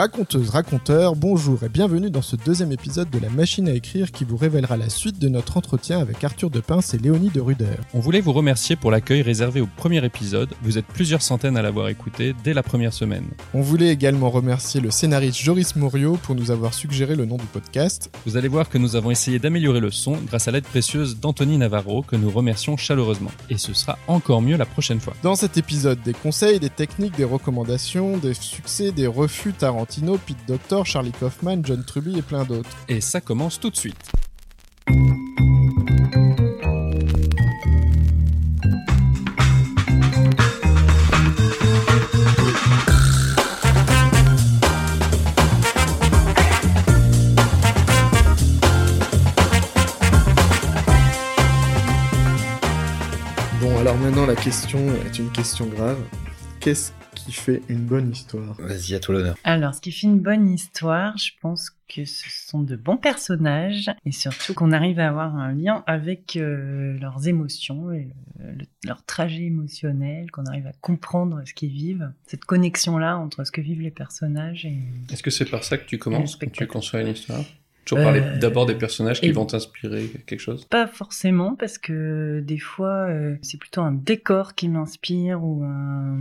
Raconteuse, raconteur, bonjour et bienvenue dans ce deuxième épisode de la machine à écrire qui vous révélera la suite de notre entretien avec Arthur de Pince et Léonie de Ruder. On voulait vous remercier pour l'accueil réservé au premier épisode. Vous êtes plusieurs centaines à l'avoir écouté dès la première semaine. On voulait également remercier le scénariste Joris Morio pour nous avoir suggéré le nom du podcast. Vous allez voir que nous avons essayé d'améliorer le son grâce à l'aide précieuse d'Anthony Navarro que nous remercions chaleureusement. Et ce sera encore mieux la prochaine fois. Dans cet épisode, des conseils, des techniques, des recommandations, des succès, des refus Tarantino, Pete Doctor, Charlie Kaufman, John Truby et plein d'autres. Et ça commence tout de suite. Bon, alors maintenant la question est une question grave. Qu'est-ce qui fait une bonne histoire. Vas-y, à toi l'honneur. Alors, ce qui fait une bonne histoire, je pense que ce sont de bons personnages et surtout qu'on arrive à avoir un lien avec euh, leurs émotions et euh, le- leur trajet émotionnel, qu'on arrive à comprendre ce qu'ils vivent, cette connexion-là entre ce que vivent les personnages et... Est-ce que c'est par ça que tu commences quand tu conçois une histoire? Toujours Euh, parler d'abord des personnages qui et- vont t'inspirer quelque chose? Pas forcément, parce que des fois, euh, c'est plutôt un décor qui m'inspire ou un,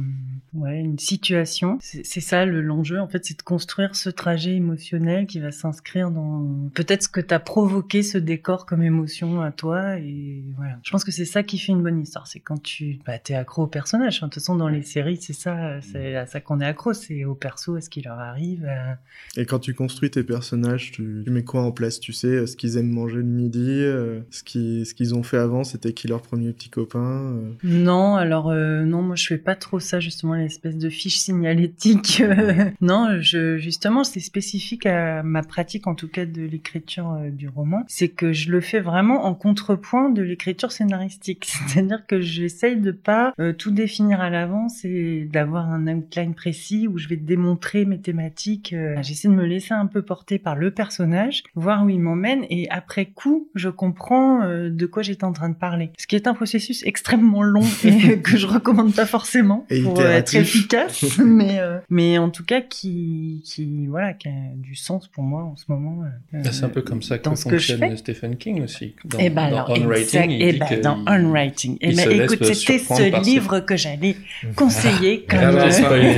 ouais, une situation. C'est ça le- l'enjeu, en fait, c'est de construire ce trajet émotionnel qui va s'inscrire dans peut-être ce que t'as provoqué ce décor comme émotion à toi. Et voilà. Je pense que c'est ça qui fait une bonne histoire. C'est quand tu bah, t'es accro au personnage. Enfin, de toute façon, dans les séries, c'est ça, c'est à ça qu'on est accro. C'est au perso, à ce qui leur arrive. à- Et quand tu construis tes personnages, tu, tu mets quoi en place Tu sais euh, ce qu'ils aiment manger le midi, euh, ce qu'ils ce qu'ils ont fait avant, c'était qui leur premier petit copain euh. Non, alors non, moi je fais pas trop ça justement l'espèce de fiche signalétique. non, je justement c'est spécifique à ma pratique en tout cas de l'écriture du roman, c'est que je le fais vraiment en contrepoint de l'écriture scénaristique, c'est-à-dire que j'essaye de pas tout définir à l'avance et d'avoir un outline précis où je vais démontrer mes thématiques. J'essaie de me laisser un peu porter par le personnage, voir où il m'emmène et après coup je comprends euh, de quoi j'étais en train de parler. Ce qui est un processus extrêmement long et que je recommande pas forcément Et pour être efficace, mais euh, mais en tout cas qui qui voilà qui a du sens pour moi en ce moment. euh, Ah, C'est un peu comme ça que dans ce que je fonctionne fais. Stephen King aussi. Dans, Eh ben dans alors, On Writing, il eh dit ben, que dans On Writing. Eh il ben, écoute, c'était ce ses- livre que j'allais conseiller comme. Ah bah, euh, l'heure.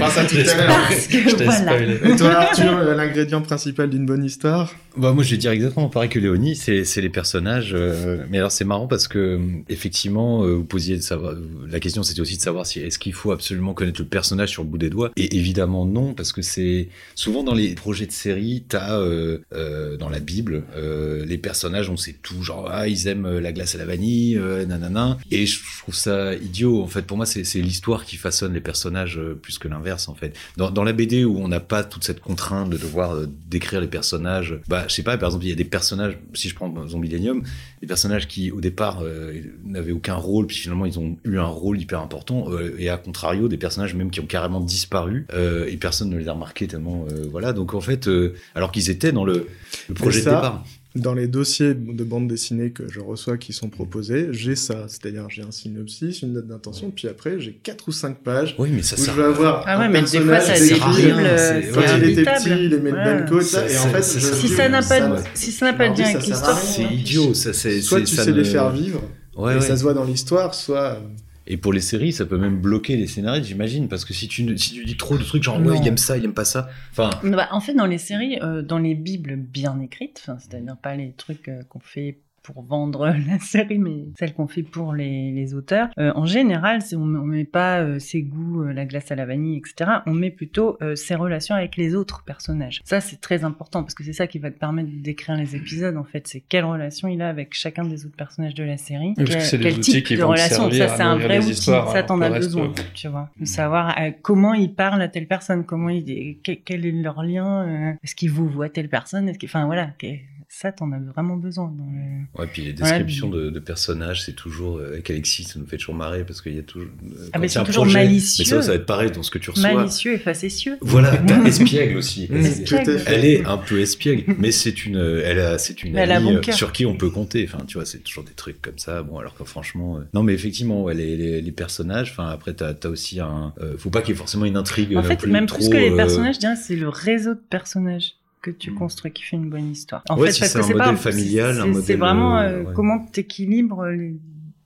parce que Je t'ai voilà. spoilé. Et toi Arthur, l'ingrédient principal d'une bonne histoire? Bah moi je vais dire exactement pareil que Léonie, c'est les personnages. euh, mais alors c'est marrant parce que effectivement euh, vous posiez la question c'était aussi de savoir si est-ce qu'il faut absolument connaître le personnage sur le bout des doigts? Et évidemment non parce que c'est souvent dans les projets de série t'as euh, dans la Bible les personnages on sait tout genre ah ils aiment la glace à la vanille nanana et je trouve ça idiot en fait pour moi c'est l'histoire qui façonne les personnages plus que l'inverse en fait. Dans, la BD où on n'a pas toute cette contrainte de devoir décrire les personnages, bah sais pas, par exemple il y a des personnages, si je prends Zombie Millennium, des personnages qui au départ euh, n'avaient aucun rôle, puis finalement ils ont eu un rôle hyper important, euh, et à contrario des personnages même qui ont carrément disparu euh, et personne ne les a remarqués tellement voilà. Donc en fait, alors qu'ils étaient dans le, le projet ça, de départ. Dans les dossiers de bande dessinée que je reçois qui sont proposés, j'ai ça. C'est-à-dire, j'ai un synopsis, une note d'intention, puis après, j'ai quatre ou cinq pages Oui, mais ça où je vais avoir Ah ouais, un mais des fois, ça c'est quand il était petit, il aimait le banco, Ça- ça, et en fait, ça- je ça- Si dis, ça n'a ça- pas, de- si ça n'a pas de lien avec l'histoire. C'est idiot, ça c'est. Soit tu sais les faire vivre, et ça se voit dans l'histoire, soit... Et pour les séries, ça peut même bloquer les scénaristes, j'imagine, parce que si tu, si tu dis trop de trucs, genre, Non. ouais, il aime ça, il aime pas ça. Enfin, Bah, en fait, dans les séries, euh, dans les bibles bien écrites, c'est-à-dire pas les trucs euh, qu'on fait pour vendre la série, mais celles qu'on fait pour les, les auteurs. Euh, en général, on, on met pas euh, ses goûts, euh, la glace à la vanille, etc. On met plutôt euh, ses relations avec les autres personnages. Ça, c'est très important parce que c'est ça qui va te permettre d'écrire les épisodes. En fait, c'est quelle relation il a avec chacun des autres personnages de la série. Parce que Quel- c'est les quel outils type qui de relation. Ça, c'est un vrai outil. Ça, alors t'en que as besoin, tu vois. De savoir euh, comment ils parlent à telle personne, comment ils, que- quel est leur lien, euh, est-ce qu'ils vous voient telle personne, est-ce que, enfin voilà, que- ça, t'en as vraiment besoin. Dans le... Ouais, puis les descriptions de, de personnages, c'est toujours euh, avec Alexis, ça nous fait toujours marrer parce qu'il y a toujours. euh, Ah, mais c'est toujours projet- malicieux. Mais ça, ça va être pareil dans ce que tu reçois. Malicieux et facétieux. Voilà, t'as espiègle aussi. C'est- tout à fait. Elle est un peu espiègle, mais c'est une, elle a, c'est une elle amie bon euh, sur qui on peut compter. Enfin, tu vois, c'est toujours des trucs comme ça. Bon, alors que franchement, euh, non, mais effectivement, ouais, les, les, les personnages. Enfin, après, t'as, t'as aussi un. euh, faut pas qu'il y ait forcément une intrigue. En fait, plus même trop, plus que les euh, personnages, je dirais, c'est le réseau de personnages que tu construis qui fait une bonne histoire. En Ouais, fait, si parce c'est que un c'est pas modèle familial, un c'est- modèle, C'est vraiment euh, euh, ouais. comment t'équilibres les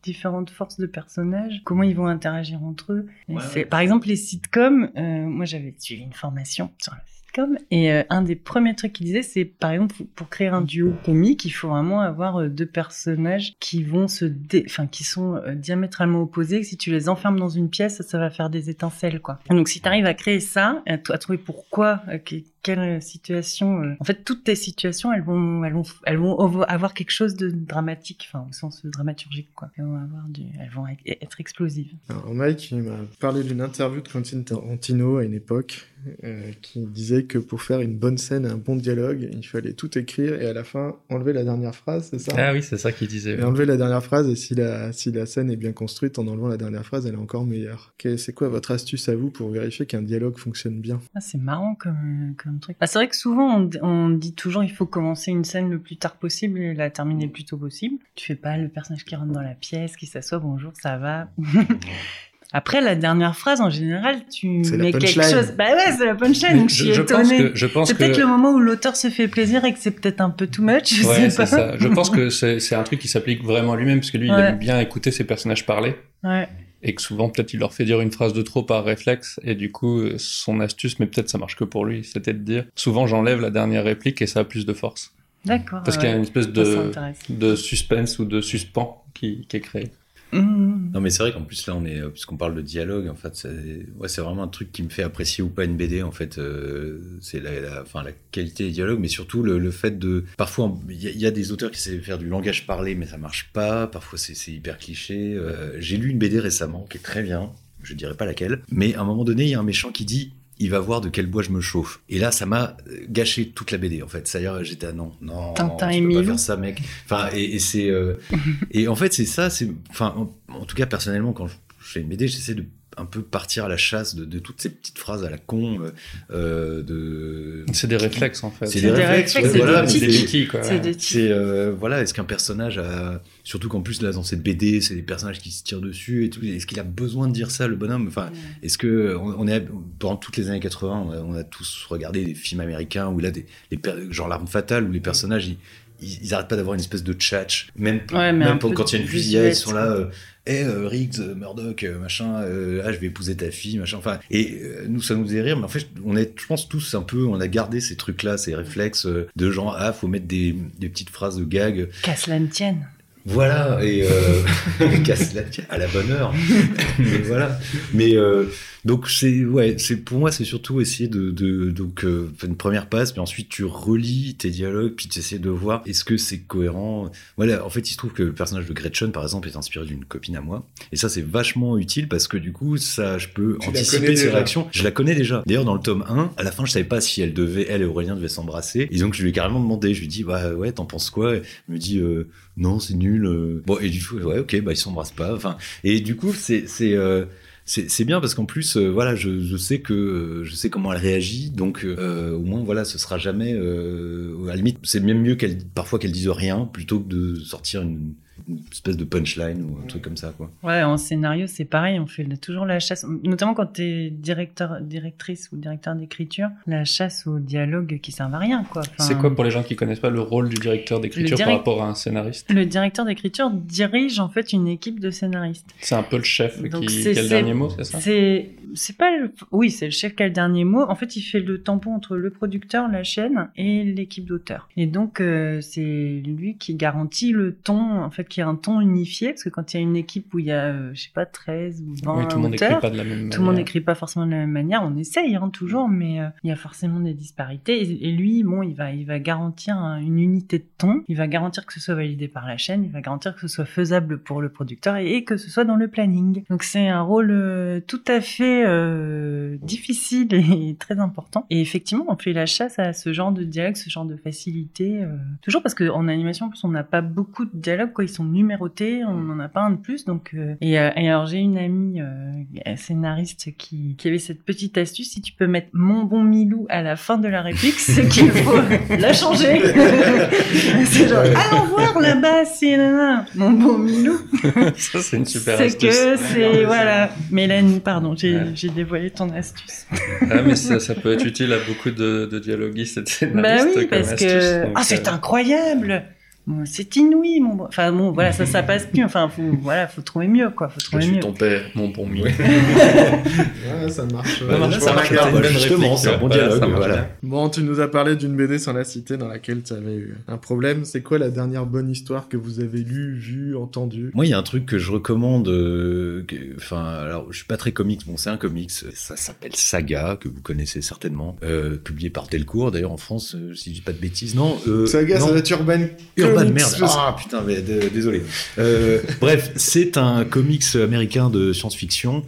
différentes forces de personnages, comment ils vont interagir entre eux. Et Ouais, c'est- ouais. Par exemple, les sitcoms, euh, moi j'avais suivi une formation sur les sitcoms, et euh, un des premiers trucs qu'ils disaient, c'est par exemple, pour créer un duo comique, il faut vraiment avoir euh, deux personnages qui vont se dé... enfin, qui sont euh, diamétralement opposés, que si tu les enfermes dans une pièce, ça va faire des étincelles, quoi. Donc si tu arrives à créer ça, à, trouver pourquoi, euh, que- quelle situation, euh, en fait, toutes tes situations, elles vont, elles vont, elles vont avoir quelque chose de dramatique, enfin, au sens dramaturgique, quoi. Elles vont avoir du, elles vont être- être explosives. Alors Mike, il m'a parlé d'une interview de Quentin Tarantino à une époque euh, qui disait que pour faire une bonne scène et un bon dialogue, il fallait tout écrire et à la fin enlever la dernière phrase, c'est ça Ah oui, c'est ça qu'il disait. Et enlever la dernière phrase et si la, si la scène est bien construite en enlevant la dernière phrase, elle est encore meilleure. Que- C'est quoi votre astuce à vous pour vérifier qu'un dialogue fonctionne bien? Ah, c'est marrant comme, comme truc. Ah, c'est vrai que souvent, on, on dit toujours il faut commencer une scène le plus tard possible et la terminer le plus tôt possible. Tu fais pas le personnage qui rentre dans la pièce, qui s'assoit, bonjour, ça va. Après, la dernière phrase, en général, tu mets quelque chose. Bah ouais, c'est la punchline, donc je suis je, je pense étonnée. que C'est que peut-être le moment où l'auteur se fait plaisir et que c'est peut-être un peu too much, je ouais, sais pas. c'est ça. Je pense que c'est un truc qui s'applique vraiment à lui-même parce que lui, il aime bien écouter ses personnages parler Ouais. Et que souvent peut-être il leur fait dire une phrase de trop par réflexe et du coup euh, son astuce, mais peut-être ça marche que pour lui, c'était de dire souvent j'enlève la dernière réplique et ça a plus de force D'accord. parce ouais. qu'il y a une espèce de suspense ou de suspens qui, qui est créé. Mmh. Non mais c'est vrai qu'en plus là on est euh, puisqu'on parle de dialogue en fait c'est vraiment un truc qui me fait apprécier ou pas une BD en fait euh, c'est la, la qualité des dialogues mais surtout le, fait de parfois il y, a- des auteurs qui savent faire du langage parlé mais ça marche pas. Parfois c'est c'est hyper cliché. Euh, j'ai lu une BD récemment qui est très bien. Je dirais pas laquelle. Mais à un moment donné il y a un méchant qui dit il va voir de quel bois je me chauffe. Et là, ça m'a euh, gâché toute la BD, en fait. C'est-à-dire, j'étais, ah non, non, Tintin tu peux pas faire ça, mec. Enfin, et, et c'est, euh, et en fait, c'est ça, c'est, enfin, en, en tout cas, personnellement, quand je fais une BD, j'essaie de un peu partir à la chasse de, de toutes ces petites phrases à la con, euh, de. C'est des réflexes en fait. C'est des des réflexes, réflexes, voilà, C'est des quoi. C'est des c'est euh, voilà, est-ce qu'un personnage a surtout qu'en plus là dans cette BD, c'est des personnages qui se tirent dessus et tout, est-ce qu'il a besoin de dire ça le bonhomme? Enfin, est-ce que on, on est pendant toutes les années 80, on a, on a tous regardé des films américains où là des les genre l'arme fatale où les personnages ils ils, ils arrêtent pas d'avoir une espèce de tchatch, même, Ouais, quand il y a une de fusillade, ils sont là. euh, Eh euh, Riggs, euh, Murdoch, euh, machin, euh, ah je vais épouser ta fille, machin. Enfin, et euh, nous ça nous faisait rire, mais en fait on est, je pense tous un peu, on a gardé ces trucs-là, ces réflexes euh, de genre ah faut mettre des, des petites phrases de gag. Qu'à cela ne tienne. Voilà et euh, casse la tienne à la bonne heure. mais voilà. Mais euh, donc c'est ouais, c'est pour moi c'est surtout essayer de, de donc euh, faire une première passe, puis ensuite tu relis tes dialogues, puis tu essaies de voir est-ce que c'est cohérent? Voilà, en fait il se trouve que le personnage de Gretchen par exemple est inspiré d'une copine à moi, et ça c'est vachement utile parce que du coup ça je peux Tu anticiper ses réactions. Je la connais déjà. D'ailleurs dans le tome 1, à la fin je savais pas si elle devait elle et Aurélien devaient s'embrasser, et donc je lui ai carrément demandé, je lui ai dit bah ouais t'en penses quoi? Elle me dit euh, non c'est nul. euh. Bon et du coup ouais ok bah ils s'embrassent pas. Enfin et du coup c'est c'est euh, c'est bien parce qu'en plus euh, voilà je, sais que euh, je sais comment elle réagit donc euh, au moins voilà ce sera jamais à la limite c'est même mieux qu'elle parfois qu'elle dise rien plutôt que de sortir une, une espèce de punchline ou un truc comme ça quoi. Ouais, en scénario, c'est pareil, on fait toujours la chasse, notamment quand t'es directeur, directrice ou directeur d'écriture, la chasse au dialogue qui servent à rien, quoi. Enfin, C'est quoi pour les gens qui connaissent pas le rôle du directeur d'écriture par rapport à un scénariste Le directeur d'écriture dirige en fait une équipe de scénaristes. C'est un peu le chef Donc qui, qui a le dernier mot, c'est ça C'est, c'est pas le, oui, c'est le chef qui a le dernier mot. En fait, il fait le tampon entre le producteur, la chaîne et l'équipe d'auteurs. Et donc, euh, c'est lui qui garantit le ton, en fait, qu'il y ait un ton unifié, parce que quand il y a une équipe où il y a, euh, je sais pas, 13 ou 20 Oui, tout le monde n'écrit auteurs, pas de la même manière. tout le monde n'écrit pas forcément de la même manière. On essaye hein, toujours, mais euh, il y a forcément des disparités. Et, et lui, bon, il va, il va garantir un- une unité de ton. Il va garantir que ce soit validé par la chaîne. Il va garantir que ce soit faisable pour le producteur et, et que ce soit dans le planning. Donc c'est un rôle euh, tout à fait euh, difficile et très important. Et effectivement, on fait la chasse à ce genre de dialogue, ce genre de facilité. toujours parce qu'en animation, en plus, on n'a pas beaucoup de dialogues. Quoi, ils sont numérotés. On n'en a pas un de plus. Donc, euh, et, euh, et alors j'ai une amie euh, scénariste qui, qui avait cette petite astuce. Si tu peux mettre mon bon Milou à la fin de la réplique, c'est qu'il faut la changer. c'est genre allons voir là-bas, c'est nanana. mon bon Milou. Ça, c'est une super C'est astuce. que c'est voilà. Mélanie, pardon, j'ai Ouais. dévoilé ton astuce. Ah, mais ça, ça peut être utile à beaucoup de, de dialoguistes et de Bah scénaristes. oui, comme parce astuce, que ah c'est incroyable. C'est inouï, mon. bon- Enfin bon, voilà, ça, ça passe plus. Enfin, faut, voilà, faut trouver mieux, quoi. Faut Je trouver suis mieux. ton père, mon bon mi. Ouais, ça marche. Ça marche, Je ça marche, bonne Justement, c'est un bon dialogue, voilà. Bon, tu nous as parlé d'une BD sans la citer dans laquelle tu avais eu un problème. C'est quoi la dernière bonne histoire que vous avez lue, vue, entendue? Moi, il y a un truc que je recommande. euh, que- Enfin, alors, je suis pas très comics. Bon, c'est un comics. Ça s'appelle Saga, que vous connaissez certainement, euh, publié par Delcourt. D'ailleurs, en France, euh, si je dis pas de bêtises, non. Euh, Saga, non. ça va être Urban. Comics, merde. sais. Ah putain, mais désolé. Euh, bref, c'est un comics américain de science-fiction.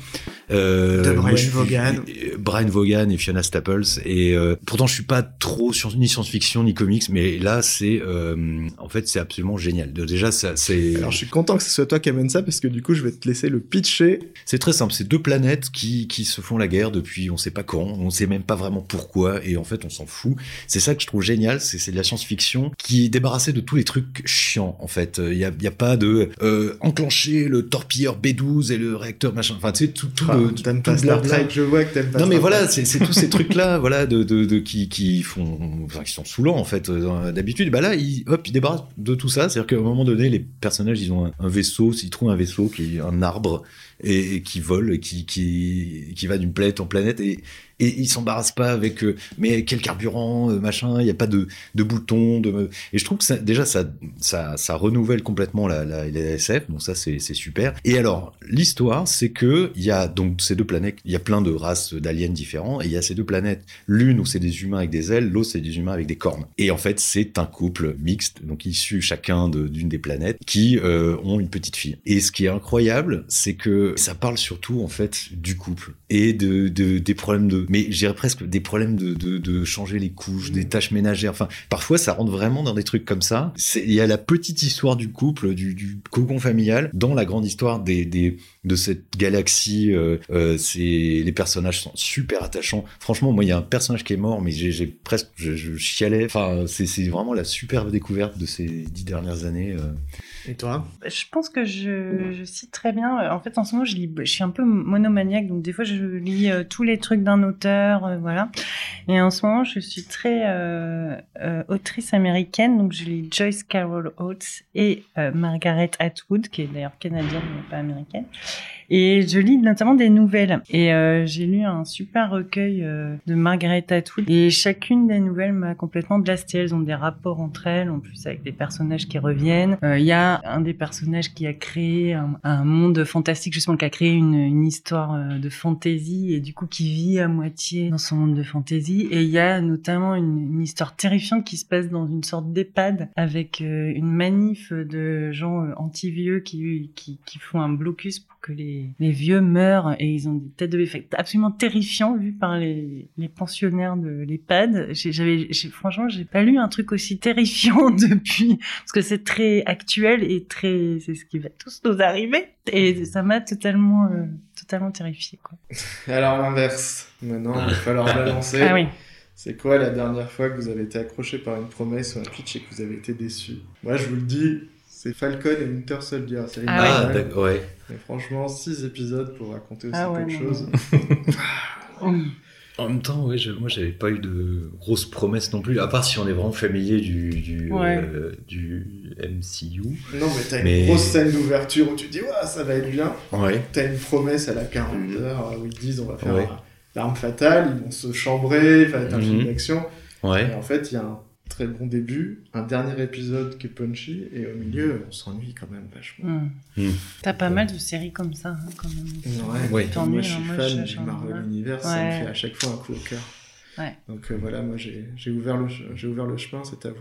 Euh, De Brian je Vaughan. Brian Vaughan et Fiona Staples. Et euh, pourtant, je suis pas trop sur, ni science-fiction ni comics, mais là, c'est euh, en fait, c'est absolument génial. Déjà, ça, c'est Alors, je suis content que ce soit toi qui amène ça parce que du coup, je vais te laisser le pitcher. c'est très simple. C'est deux planètes qui qui se font la guerre depuis on sait pas quand. On sait même pas vraiment pourquoi. Et en fait, on s'en fout. C'est ça que je trouve génial. C'est c'est de la science-fiction qui est débarrassée de tous les trucs chiants. En fait, il y a, y a pas de euh, enclencher le torpilleur B12 et le réacteur machin. Enfin, tu sais tout tout Ah, le T'aimes tout pas le Star blabla. Trek, je vois que t'aimes pas Non mais voilà, c'est tous ces trucs là, voilà, de, de, de qui qui font, enfin qui sont saoulants en fait euh, d'habitude. Bah là, ils, hop, ils débarrassent de tout ça. C'est-à-dire qu'à un moment donné, les personnages, ils ont un, un vaisseau, s'ils trouvent un vaisseau qui est un arbre et, et qui vole, et qui qui qui va d'une planète en planète et et ils s'embarrassent pas avec euh, mais quel carburant euh, machin il y a pas de de bouton de et je trouve que ça, déjà ça ça ça renouvelle complètement la la, la SF donc ça c'est super. Et alors l'histoire c'est que il y a donc ces deux planètes il y a plein de races d'aliens différents et il y a ces deux planètes. L'une où c'est des humains avec des ailes l'autre c'est des humains avec des cornes. Et en fait c'est un couple mixte donc issus chacun d'une des planètes qui euh, ont une petite fille. Et ce qui est incroyable c'est que ça parle surtout en fait du couple et de, de des problèmes de mais je dirais presque des problèmes de, de, de changer les couches des tâches ménagères. Enfin parfois ça rentre vraiment dans des trucs comme ça. Il y a la petite histoire du couple du, du cocon familial dans la grande histoire des, des de cette galaxie euh, euh, c'est les personnages sont super attachants. Franchement moi il y a un personnage qui est mort mais j'ai presque je, je chialais. Enfin c'est c'est vraiment la superbe découverte de ces dix dernières années euh. Et toi Je pense que je, je cite très bien. Euh, En fait, en ce moment, je, lis, je suis un peu monomaniaque, donc des fois, je lis euh, tous les trucs d'un auteur, euh, voilà. Et en ce moment, je suis très euh, autrice américaine, donc je lis Joyce Carol Oates et Margaret Atwood, qui est d'ailleurs canadienne, mais pas américaine. Et je lis notamment des nouvelles. Et euh, j'ai lu un super recueil euh, de Margaret Atwood. Et chacune des nouvelles m'a complètement blasté. Elles ont des rapports entre elles, en plus avec des personnages qui reviennent. Euh, Il y a un des personnages qui a créé un, monde fantastique, justement, qui a créé une, une histoire euh, de fantasy et du coup qui vit à moitié dans son monde de fantasy. Et il y a notamment une, une histoire terrifiante qui se passe dans une sorte d'EHPAD avec euh, une manif de gens anti-vieux qui, qui, qui font un blocus pour que les, les vieux meurent et ils ont des têtes de bébé absolument terrifiants vus par les, les pensionnaires de l'EHPAD. J'avais, franchement, j'ai pas lu un truc aussi terrifiant depuis parce que c'est très actuel et très, c'est ce qui va tous nous arriver et ça m'a totalement, euh, totalement terrifié quoi. Alors l'inverse. Maintenant, il va falloir balancer. Ah oui. C'est quoi la dernière fois que vous avez été accroché par une promesse ou un pitch et que vous avez été déçu? Moi, je vous le dis, c'est Falcon et Winter Soldier. série Ah ouais. D'accord ouais Mais franchement, 6 épisodes pour raconter aussi Ah ouais, peu de choses. En même temps, ouais, je- moi j'avais pas eu de grosses promesses non plus, à part si on est vraiment familier du, du, Ouais. euh, du MCU. Non, mais t'as une Mais- grosse scène d'ouverture où tu te dis, ouais, ça va être bien. Ouais. T'as une promesse à la 40 heures où ils disent, on va faire Ouais. l'arme fatale, ils vont se chambrer, ça va être un film Mhm. d'action. Ouais. Et en fait, il y a un très bon début, un dernier épisode qui est punchy, et au milieu, on s'ennuie quand même vachement. Hmm. T'as pas mal de séries comme ça, hein, quand même. Ouais, Ouais. moi je suis hein, moi, fan je du Marvel. Universe, ça me fait à chaque fois un coup au cœur. Ouais. Donc euh, voilà, moi j'ai j'ai ouvert, le, ouvert le chemin, c'est à vous.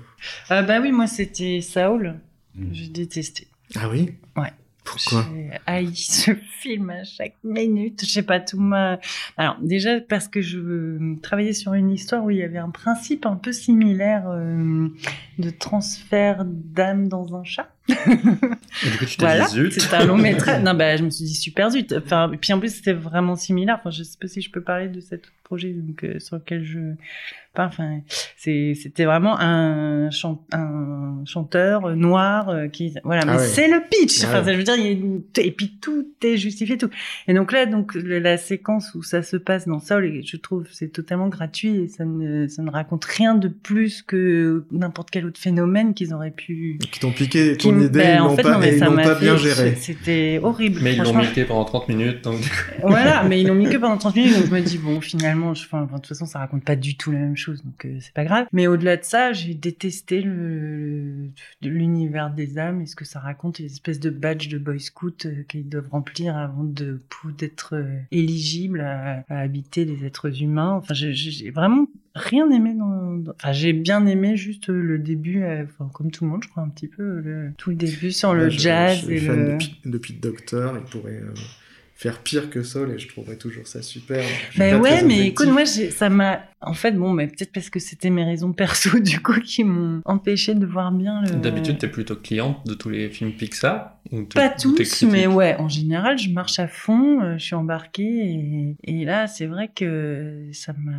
Euh, bah oui, moi c'était Saul. Hmm. J'ai détesté. Ah oui? Ouais. Pourquoi? J'ai haï ce film à chaque minute. Je sais pas tout ma. Alors déjà parce que je travaillais sur une histoire où il y avait un principe un peu similaire euh, de transfert d'âme dans un chat. Et du coup, tu t'es Voilà, dit zut. c'est un long métrage. Non, bah, je me suis dit super zut. Enfin, et puis en plus, c'était vraiment similaire. Enfin, je sais pas si je peux parler de cet autre projet donc, euh, sur lequel je. Enfin, enfin, c'était vraiment un, chan- un chanteur noir euh, qui. Voilà, mais Ah ouais. c'est le pitch. Enfin, Ouais. ça, je veux dire, il y a une- et puis tout est justifié, tout. Et donc là, donc le- la séquence où ça se passe dans Saul, je trouve c'est totalement gratuit et ça ne, ça ne raconte rien de plus que n'importe quel autre phénomène qu'ils auraient pu Qui t'ont piqué ton idée, ben, ils en fait, pas, non, mais ils ça pas fait- bien géré. C'était horrible. Mais ils l'ont muté pendant 30 minutes, donc Voilà, mais ils l'ont mis que pendant 30 minutes, donc je me dis, bon, finalement, je, enfin, de toute façon, ça raconte pas du tout la même chose, donc euh, c'est pas grave. Mais au-delà de ça, j'ai détesté l'univers des âmes et ce que ça raconte, les espèces de badges de Boy Scout euh, qu'ils doivent remplir avant de d'être euh, éligibles à, à habiter les êtres humains. Enfin, j'ai- vraiment rien aimé dans, enfin, j'ai bien aimé juste le début, euh, enfin, comme tout le monde, je crois, un petit peu, le- tout le début sur le je- jazz je suis et fan le... de, Pete- de Pete Docter, il pourrait euh, faire pire que Saul et je trouverais toujours ça super. Ben pas ouais, mais écoute, moi, ça m'a. En fait, bon, mais peut-être parce que c'était mes raisons perso, du coup, qui m'ont empêché de voir bien le. d'habitude, t'es plutôt cliente de tous les films Pixar Pas tous, mais ouais, en général, je marche à fond, euh, je suis embarquée, et, et là, c'est vrai que ça m'a.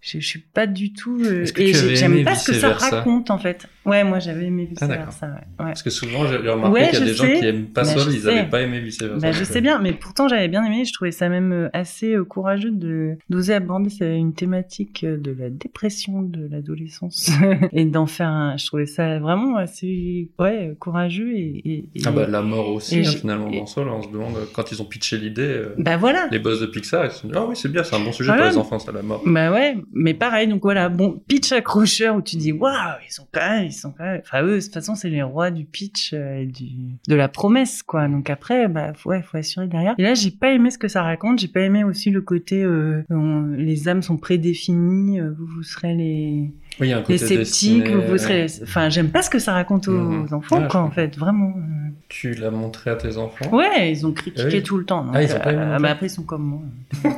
Je, je suis pas du tout. euh, et j'aime pas ce que ça raconte, en fait. Ouais, moi, j'avais aimé vice Ah, d'accord. versa, ouais. Parce que souvent, j'ai remarqué Ouais, qu'il y a des gens qui aiment pas Bah, je ils sais. avaient pas aimé vice versa. Bah, je sais bien, mais pourtant j'avais bien aimé. Je trouvais ça même euh, assez euh, courageux de d'oser aborder une thématique euh, de la dépression de l'adolescence et d'en faire un. Je trouvais ça vraiment assez ouais courageux et. et- et- Ah bah la mort aussi, hein, j'ai- finalement, dans Saul, on se demande, euh, quand ils ont pitché l'idée, euh, Bah voilà. les boss de Pixar, ils se dit, ah oui, c'est bien, c'est un bon sujet Voilà. pour les enfants, ça, la mort. Bah ouais, mais pareil, donc voilà, bon, pitch accrocheur où tu dis, waouh, ils sont quand même, ils sont quand même, enfin eux, de toute façon, c'est les rois du pitch euh, et du, de la promesse, quoi. Donc après, bah, faut- ouais, faut assurer derrière. Et là, j'ai pas aimé ce que ça raconte, j'ai pas aimé aussi le côté, euh, on- les âmes sont prédéfinies, vous, vous serez les, Oui, un côté les sceptiques, destiné, vous, vous serez, enfin, j'aime pas ce que ça raconte aux Mhm. enfants, quoi, je en fait, vraiment. euh. Tu l'as montré à tes enfants? Ouais, ils ont critiqué Ah oui. tout le temps. donc, Ah, ils ont pas euh, bah, après, ils sont comme moi.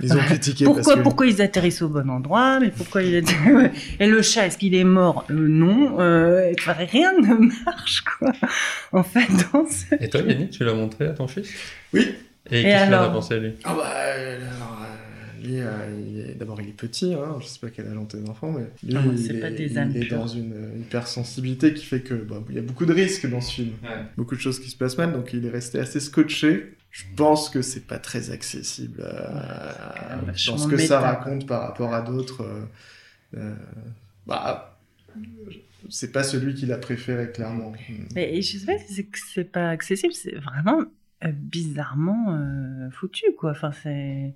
Ils ont critiqué parce Pourquoi, que pourquoi ils atterrissent au bon endroit Mais pourquoi il est... Et le chat, est-ce qu'il est mort? Euh, Non. Euh, rien ne marche, quoi. En fait, dans ce... Et toi, Yannick, tu l'as montré à ton fils? Oui. Et, qu'est-ce qu'il en a alors? pensé, lui? Ah bah, alors, lui, euh, il est- d'abord, il est petit, hein, je sais pas quel âge ont tes enfants, mais lui, Ah, il, est, pas des il âmes est pures. dans une euh, hypersensibilité qui fait que bah, il y a beaucoup de risques dans ce film. Beaucoup de choses qui se passent mal, donc il est resté assez scotché. Je pense que c'est pas très accessible euh, Ouais, dans ce que ça raconte par rapport à d'autres. euh, euh, bah, c'est pas celui qu'il a préféré, clairement. Mais je sais pas si c'est pas accessible, c'est vraiment euh, bizarrement euh, foutu, quoi. Enfin, c'est...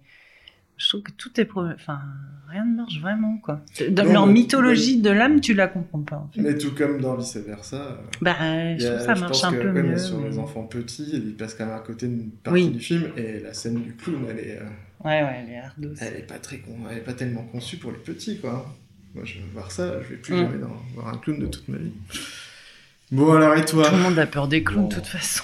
Je trouve que tout est... pro- Enfin, rien ne marche vraiment, quoi. Dans Non, leur mais- mythologie de l'âme, tu la comprends pas, en fait. Mais tout comme dans Vice Versa. euh, Bah, je trouve ça je marche pense un que, peu mieux. sur les enfants petits, il passe quand même à côté d'une partie Oui. du film et la scène du clown, elle est, euh, Ouais, ouais, les hardos. elle est pas très con, elle est pas tellement conçue pour les petits quoi. Moi je veux voir ça, je vais plus Mm. jamais dans- voir un clown de toute ma vie. Bon alors et toi Tout le monde a peur des clowns, de Bon. toute façon.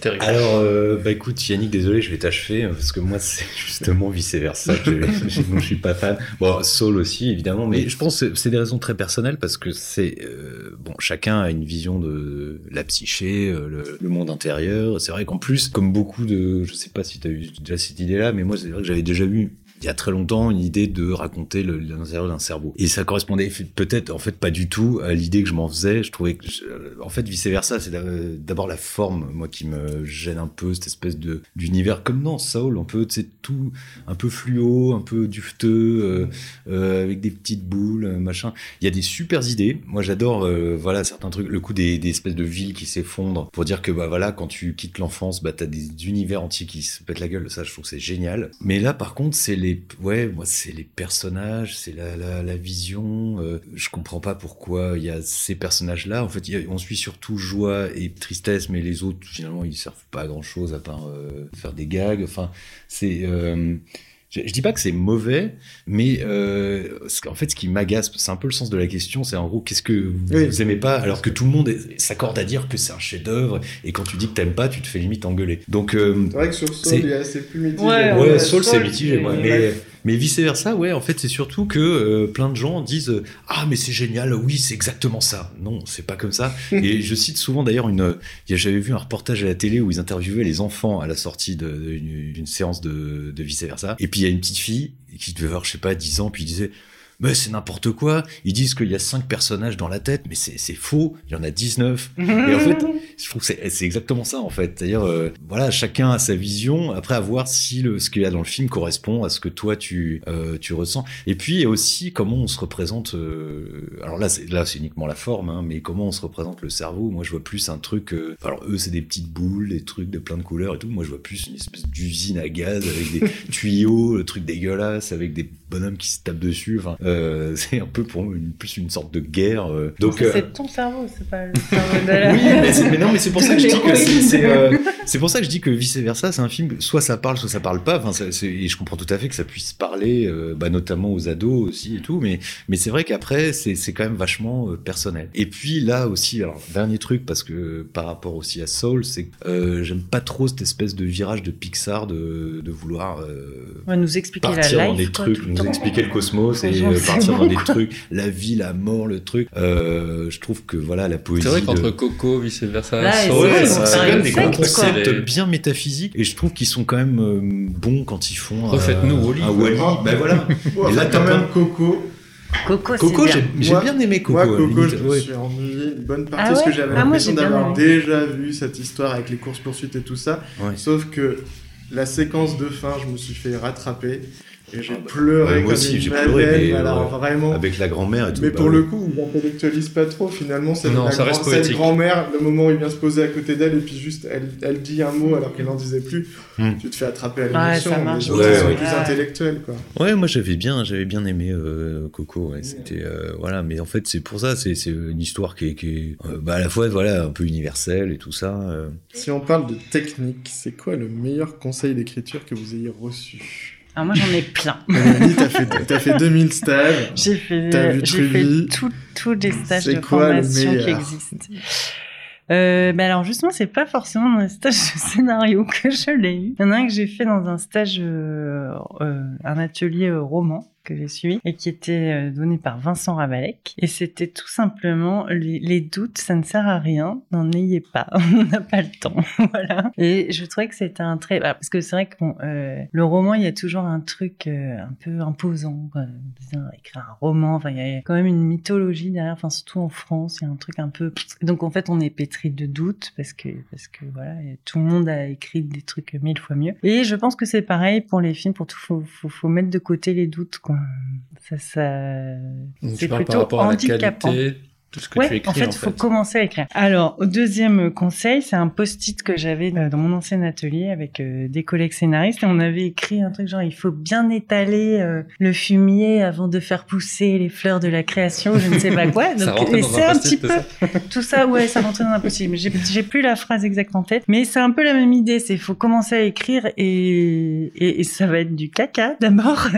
Terrible. Alors, euh, bah écoute, Yannick, désolé, je vais t'achever, parce que moi, c'est justement vice-versa, que je, je suis pas fan. Bon, Saul aussi, évidemment, mais je pense que c'est des raisons très personnelles, parce que c'est... euh, bon, chacun a une vision de la psyché, euh, le, le monde intérieur. C'est vrai qu'en plus, comme beaucoup de... Je sais pas si tu as eu déjà cette idée-là, mais moi, c'est vrai que j'avais déjà eu il y a très longtemps une idée de raconter l'intérieur d'un cerveau. Et ça correspondait peut-être, en fait, pas du tout à l'idée que je m'en faisais. Je trouvais que, je- en fait, vice versa, c'est la- d'abord la forme, moi, qui me gêne un peu, cette espèce d'univers comme dans Soul, un peu, sais, tout un peu fluo, un peu dufteux, euh, euh, avec des petites boules, euh, machin. Il y a des super idées. Moi, j'adore, euh, voilà, certains trucs. Le coup des, des espèces de villes qui s'effondrent pour dire que, bah voilà, quand tu quittes l'enfance, bah t'as des univers entiers qui se pètent la gueule. Ça, je trouve que c'est génial. Mais là, par contre, c'est les ouais, moi c'est les personnages, c'est la, la, vision. Euh, je comprends pas pourquoi il y a ces personnages-là. En fait, on suit surtout joie et tristesse, mais les autres finalement ils servent pas à grand chose à part euh, faire des gags. Enfin, c'est euh, je, je dis pas que c'est mauvais, mais euh, en fait, ce qui m'agace, c'est un peu le sens de la question, c'est en gros, qu'est-ce que vous, Oui. vous aimez pas, alors que tout le monde s'accorde à dire que c'est un chef-d'œuvre, et quand tu dis que t'aimes pas, tu te fais limite engueuler. Donc, euh, C'est vrai que sur Saul, C'est- plus mitigé. Ouais, ouais, ouais, Saul, c'est mitigé, ouais, mais, mais vice versa, ouais, en fait, c'est surtout que euh, plein de gens disent euh, ah mais c'est génial, oui, c'est exactement ça. Non, c'est pas comme ça. et je cite souvent d'ailleurs une, j'avais vu un reportage à la télé où ils interviewaient les enfants à la sortie d'une séance de, de vice versa. Et puis il y a une petite fille qui devait avoir, je sais pas, 10 ans, puis il disait mais c'est n'importe quoi. Ils disent qu'il y a cinq personnages dans la tête, mais c'est c'est faux. Il y en a 19. Et en fait, je trouve que c'est exactement ça en fait. C'est-à-dire, euh, voilà, chacun a sa vision. Après, à voir si le, ce qu'il y a dans le film correspond à ce que toi tu euh, tu ressens. Et puis il y a aussi comment on se représente. euh, alors là, c'est là c'est uniquement la forme, hein, mais comment on se représente le cerveau. Moi, je vois plus un truc. alors eux, c'est des petites boules, des trucs de plein de couleurs et tout. Moi, je vois plus une espèce d'usine à gaz avec des tuyaux, le truc dégueulasse, avec des bonhommes qui se tapent dessus. Enfin, c'est un peu pour moi une, plus une sorte de guerre. Donc c'est ton cerveau, c'est pas le cerveau de la... oui, mais non, mais c'est pour ça que je dis que c'est- euh, c'est pour ça que je dis que vice versa, c'est un film soit ça parle, soit ça parle pas. Enfin, ça- c'est- et je comprends tout à fait que ça puisse parler, euh, bah, notamment aux ados aussi et tout. Mais mais c'est vrai qu'après c'est c'est quand même vachement euh, personnel. Et puis là aussi, alors dernier truc parce que par rapport aussi à Soul, c'est que euh, j'aime pas trop cette espèce de virage de Pixar de de vouloir euh, nous expliquer la partir life, dans des quoi, trucs, nous temps. expliquer le cosmos et euh, partir bon, dans des quoi. trucs, la vie, la mort, le truc. Euh, je trouve que voilà la poésie. C'est vrai de- qu'entre Coco, vice versa, Là, Soul, Ouais, des concepts bien métaphysiques et je trouve qu'ils sont quand même euh, bons quand ils font. euh, Refaites-nous un quoi. Wall-E. Ben voilà. Et là, t'as même Coco. Coco, c'est Coco, j'ai bien aimé Coco. Moi, Coco, limite, je me ouais. suis ennuyé une bonne partie Ah parce que j'avais Ah, l'impression d'avoir déjà vu cette histoire avec les courses-poursuites et tout ça. Ouais. Sauf que la séquence de fin, je me suis fait rattraper j'ai Ah bah, pleuré ouais, moi comme aussi, j'ai pleuré, mais, alors ouais. vraiment. Avec la grand-mère et tout. Mais bah pour ouais. le coup, on n'intellectualise pas trop. Finalement, c'est Non, la ça reste grand- cette grand-mère, le moment où il vient se poser à côté d'elle et puis juste elle, elle dit un mot alors qu'elle n'en disait plus. Hmm. Tu te fais attraper à Ouais, l'émotion. ça marche les sont Ouais, plus ouais. intellectuels, quoi. Ouais, moi j'avais bien, j'avais bien aimé euh, Coco. Ouais, c'était euh, voilà, mais en fait c'est pour ça, c'est c'est une histoire qui est, qui est euh, bah, à la fois voilà un peu universelle et tout ça. euh. Si on parle de technique, c'est quoi le meilleur conseil d'écriture que vous ayez reçu? Alors moi, j'en ai plein. T'as fait, t'as fait 2000 stages. J'ai fait, j'ai fait tous les stages de quoi formation qui existent. Euh, ben alors justement, c'est pas forcément dans les stages de scénario que je l'ai eu. Il y en a un que j'ai fait dans un stage, euh, euh, un atelier euh, roman que j'ai suivi et qui était euh, donné par Vincent Ravalec. Et c'était tout simplement les, les doutes, ça ne sert à rien, n'en ayez pas, on n'a pas le temps, voilà. Et je trouvais que c'était un très, bah, parce que c'est vrai que bon, euh, le roman, il y a toujours un truc euh, un peu imposant, quoi. Écrire un roman, enfin il y a quand même une mythologie derrière, enfin surtout en France, il y a un truc un peu. Donc en fait, on est pétri de doutes parce que parce que voilà, tout le monde a écrit des trucs mille fois mieux. Et je pense que c'est pareil pour les films, pour tout, faut, faut, faut mettre de côté les doutes. Ça, ça. Donc, C'est plutôt par rapport à la handicapant. qualité ce que ouais, tu écris, en fait, il faut commencer à écrire. Alors, au deuxième conseil, c'est un post-it que j'avais euh, dans mon ancien atelier avec euh, des collègues scénaristes et on avait écrit un truc genre il faut bien étaler euh, le fumier avant de faire pousser les fleurs de la création, je ne sais pas quoi. Donc, et c'est un petit peu tout ça, ouais, ça rentrait dans l'impossible. J'ai j'ai plus la phrase exacte en tête, mais c'est un peu la même idée. C'est il faut commencer à écrire et, et, et ça va être du caca d'abord.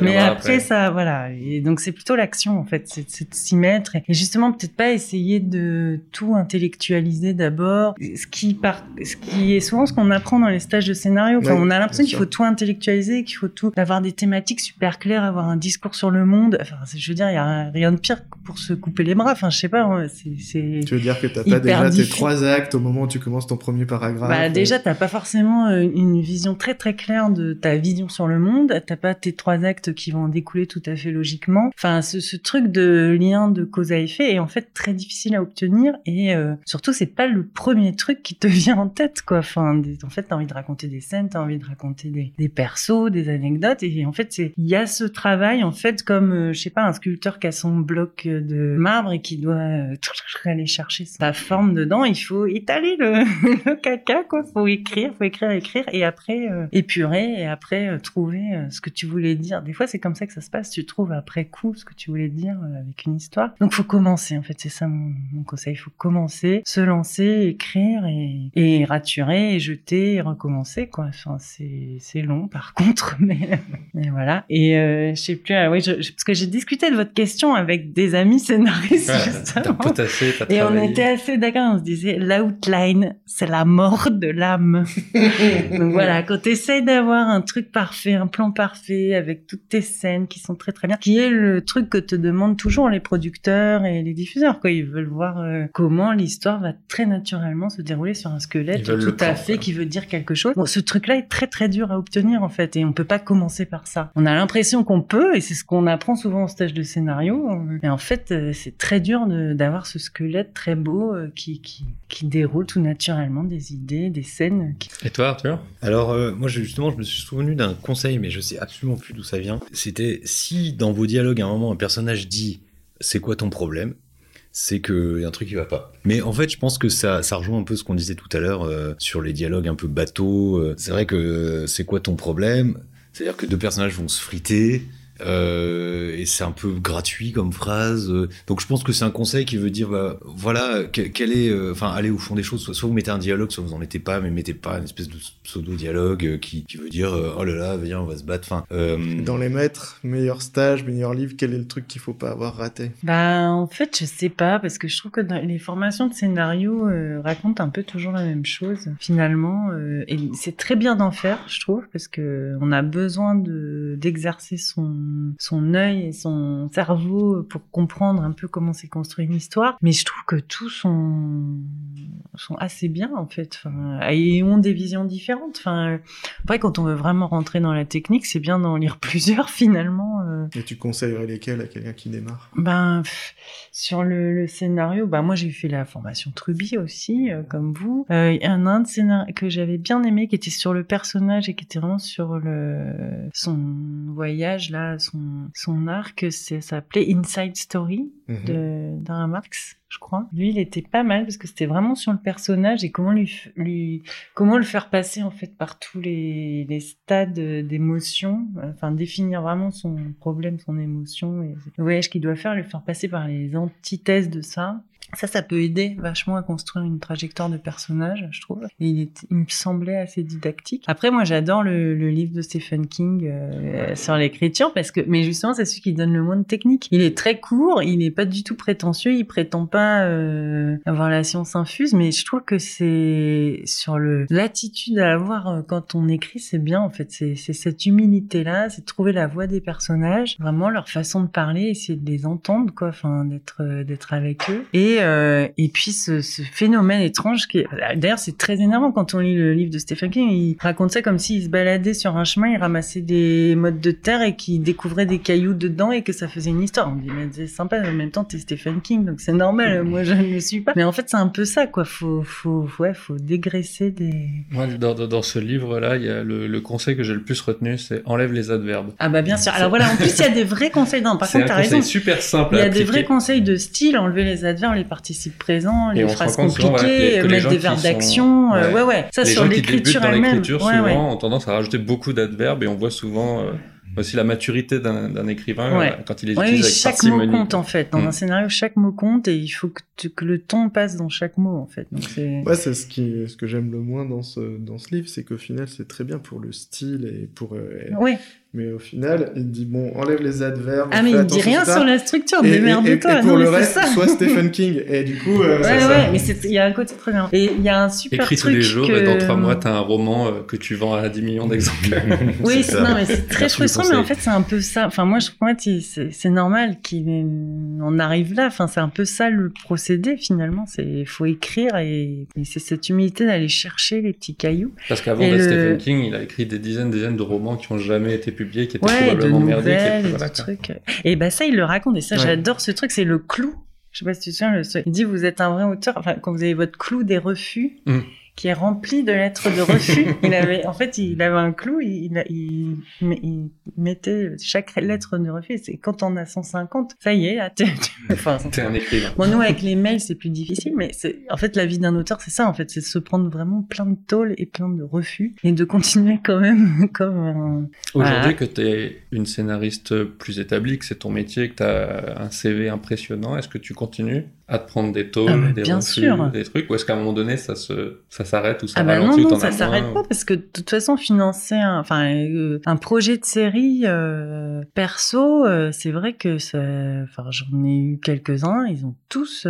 Mais après, ça, voilà. Et donc, c'est plutôt l'action, en fait. C'est c'est de s'y mettre. Et justement, peut-être pas essayer de tout intellectualiser d'abord. Ce qui, par... ce qui est souvent ce qu'on apprend dans les stages de scénario. Enfin, Ouais, on a l'impression qu'il faut tout intellectualiser, qu'il faut tout, avoir des thématiques super claires, avoir un discours sur le monde. Enfin, je veux dire, il y a rien de pire pour se couper les bras. Enfin, je sais pas, ouais, c'est, c'est... Tu veux dire que t'as pas déjà tes difficile. trois actes au moment où tu commences ton premier paragraphe Bah, déjà, t'as pas forcément euh, une vision très très claire de ta vision sur le monde. T'as pas tes trois actes qui vont en découler tout à fait logiquement. Enfin, ce, ce truc de lien de cause à effet. Et en fait, très difficile à obtenir et euh, surtout c'est pas le premier truc qui te vient en tête quoi. Enfin, en fait, t'as envie de raconter des scènes, t'as envie de raconter des, persos, des anecdotes et en fait c'est il y a ce travail en fait comme euh, je sais pas un sculpteur qui a son bloc de marbre et qui doit euh, aller chercher sa forme dedans. Il faut étaler le, le caca quoi. Faut écrire, faut écrire, écrire et après euh, épurer et après trouver ce que tu voulais dire. Des fois c'est comme ça que ça se passe. Tu trouves après coup ce que tu voulais dire avec une histoire. Donc faut commencer en fait. C'est ça mon, mon conseil. Il faut commencer, se lancer, écrire et, et raturer et jeter et recommencer quoi. Enfin c'est long par contre mais mais voilà. Et euh, je sais plus. ah oui, je- parce que j'ai discuté de votre question avec des amis scénaristes Ouais, justement. potassé, t'as Et on était assez d'accord, on se disait l'outline, c'est la mort de l'âme. Donc voilà, quand tu essayes d'avoir un truc parfait, un plan parfait, avec toutes tes scènes qui sont très très bien, qui est le truc que te demandent toujours les producteurs et les diffuseurs, quoi. Ils veulent voir euh, comment l'histoire va très naturellement se dérouler sur un squelette tout à fait qui veut dire quelque chose. Bon, ce truc-là est très très dur à obtenir en fait, et on peut pas commencer par ça. On a l'impression qu'on peut, et c'est ce qu'on apprend souvent au stage de scénario. Et en fait, euh, c'est très dur de- d'avoir ce squelette très beau euh, qui, qui, qui déroule tout naturellement des idées, des scènes. qui- Et toi, Arthur? Alors, euh, moi, justement, je me suis souvenu d'un conseil, mais je sais absolument plus d'où ça vient. C'était si dans vos dialogues, à un moment, un personnage dit C'est quoi ton problème? C'est qu'il y a un truc qui va pas. Mais en fait, je pense que ça, ça rejoint un peu ce qu'on disait tout à l'heure euh, sur les dialogues un peu bateaux. Euh, C'est vrai que euh, c'est quoi ton problème? C'est-à-dire que deux personnages vont se friter. Euh, et c'est un peu gratuit comme phrase. Donc je pense que c'est un conseil qui veut dire, bah, voilà, que- quel est, euh, enfin, allez au fond des choses. Soit, soit vous mettez un dialogue, soit vous en mettez pas, mais mettez pas une espèce de pseudo-dialogue euh, qui, qui veut dire, euh, oh là là, viens, on va se battre. Enfin, euh, Dans les maîtres, meilleur stage, meilleur livre, quel est le truc qu'il faut pas avoir raté? Bah, en fait, je sais pas, parce que je trouve que dans les formations de scénario euh, racontent un peu toujours la même chose, finalement. euh, et c'est très bien d'en faire, je trouve, parce que on a besoin de d'exercer son son œil et son cerveau pour comprendre un peu comment s'est construit une histoire. Mais je trouve que tous sont sont assez bien en fait, enfin, et ont des visions différentes. Enfin, après, quand on veut vraiment rentrer dans la technique, c'est bien d'en lire plusieurs finalement. euh, Et tu conseillerais lesquels à quelqu'un qui démarre? Ben, pff, sur le, le scénario, bah moi j'ai fait la formation Truby aussi, euh, comme vous. Euh, Il y en a un de scénar- que j'avais bien aimé, qui était sur le personnage et qui était vraiment sur le son voyage là, son son arc. C'est ça s'appelait Inside Story Mhm. de d'Ara Marx, je crois. Lui, il était pas mal parce que c'était vraiment sur le personnage et comment lui, comment le faire passer en fait par tous les, les stades d'émotion, enfin définir vraiment son problème, son émotion et le voyage qu'il doit faire, le faire passer par les antithèses de ça. Ça, ça peut aider vachement à construire une trajectoire de personnage, je trouve. Il, est- il me semblait assez didactique. Après, moi, j'adore le, le livre de Stephen King euh, sur l'écriture parce que, mais justement, c'est celui qui donne le moins de technique. Il est très court, il n'est pas du tout prétentieux, il prétend pas euh, avoir la science infuse, mais je trouve que c'est sur le l'attitude à avoir euh, quand on écrit, c'est bien en fait. C'est cette humilité là, c'est trouver la voix des personnages, vraiment leur façon de parler, essayer de les entendre quoi, enfin d'être euh, d'être avec eux. Et euh, et puis ce, ce phénomène étrange qui d'ailleurs c'est très énervant quand on lit le livre de Stephen King, il raconte ça comme s'il se baladait sur un chemin, il ramassait des mottes de terre et qu'il découvrait des cailloux dedans et que ça faisait une histoire. On dit mais c'est sympa, en même temps t'es Stephen King donc c'est normal, moi je ne le suis pas. Mais en fait c'est un peu ça quoi, faut faut ouais faut dégraisser des Moi, dans, ce livre-là, il y a le, le conseil que j'ai le plus retenu, c'est enlève les adverbes. ah bah bien sûr. Alors voilà, en plus il y a des vrais conseils. Non, par contre t'as raison. super simple Il y à a des vrais conseils de style, enlever les adverbes, les participes présents, Et les phrases souvent, compliquées, mettre des verbes sont- d'action. euh, Ouais. ouais, ouais. Ça les sur l'écriture dans elle-même. l'écriture Ouais, souvent ouais. ont tendance à rajouter beaucoup d'adverbes et on voit souvent euh, aussi la maturité d'un écrivain Ouais. euh, quand il les Oui, utilise avec chaque mot compte en fait. Dans Mm. un scénario, chaque mot compte et il faut que, tu- que le ton passe dans chaque mot en fait. Donc c'est. Ouais, c'est ce, qui, ce que j'aime le moins dans ce, dans ce livre, c'est qu'au final, c'est très bien pour le style et pour. euh, Ouais. Mais au final, il dit bon, enlève les adverbes. Ah mais il dit rien sur la structure. Et, et, et, Démerde-toi. et pour Non, le mais reste, ça. soit Stephen King. Et du coup, euh, Ouais, c'est ça. ouais, mais c'est- il y a un côté très bien. Et il y a un super Écris tous truc les jours que... et dans trois mois, t'as un roman euh, que tu vends à 10 millions d'exemplaires. Oui, C'est non, mais c'est très frustrant, mais en fait, c'est un peu ça. Enfin, moi, je fait, il- c'est normal qu'il on arrive là. Enfin, c'est un peu ça le procédé, finalement. C'est, faut écrire et, et c'est cette humilité d'aller chercher les petits cailloux. Parce qu'avant le- Stephen King, il a écrit des dizaines des dizaines de romans qui ont jamais été publiés, qui étaient Ouais, de probablement nouvelles, puis et voilà, de. Et bah, ça, il le raconte. Et ça, Ouais. j'adore ce truc. C'est le clou Je sais pas si tu te souviens, il dit vous êtes un vrai auteur. Enfin, quand vous avez votre clou des refus. Mm. Qui est rempli de lettres de refus. il avait, en fait, il avait un clou, il, il, il, il mettait chaque lettre de refus. C'est quand on a 150, ça y est, là, t'es- t'es- enfin, T'es un écrivain. Bon, nous, avec les mails, c'est plus difficile, mais c'est, en fait, la vie d'un auteur, c'est ça, en fait, c'est de se prendre vraiment plein de tôles et plein de refus et de continuer quand même comme un... Aujourd'hui, Voilà. que tu es une scénariste plus établie, que c'est ton métier, que tu as un CV impressionnant, est-ce que tu continues? À te prendre des tôles, Ah, des bien refus, sûr. des trucs, ou est-ce qu'à un moment donné, ça se, ça s'arrête ou ça Ah bah non, ralentit non, t'en ça s'arrête pas parce que de toute façon, financer un, enfin, euh, un projet de série euh, perso, euh, c'est vrai que ça, enfin, j'en ai eu quelques-uns, ils ont tous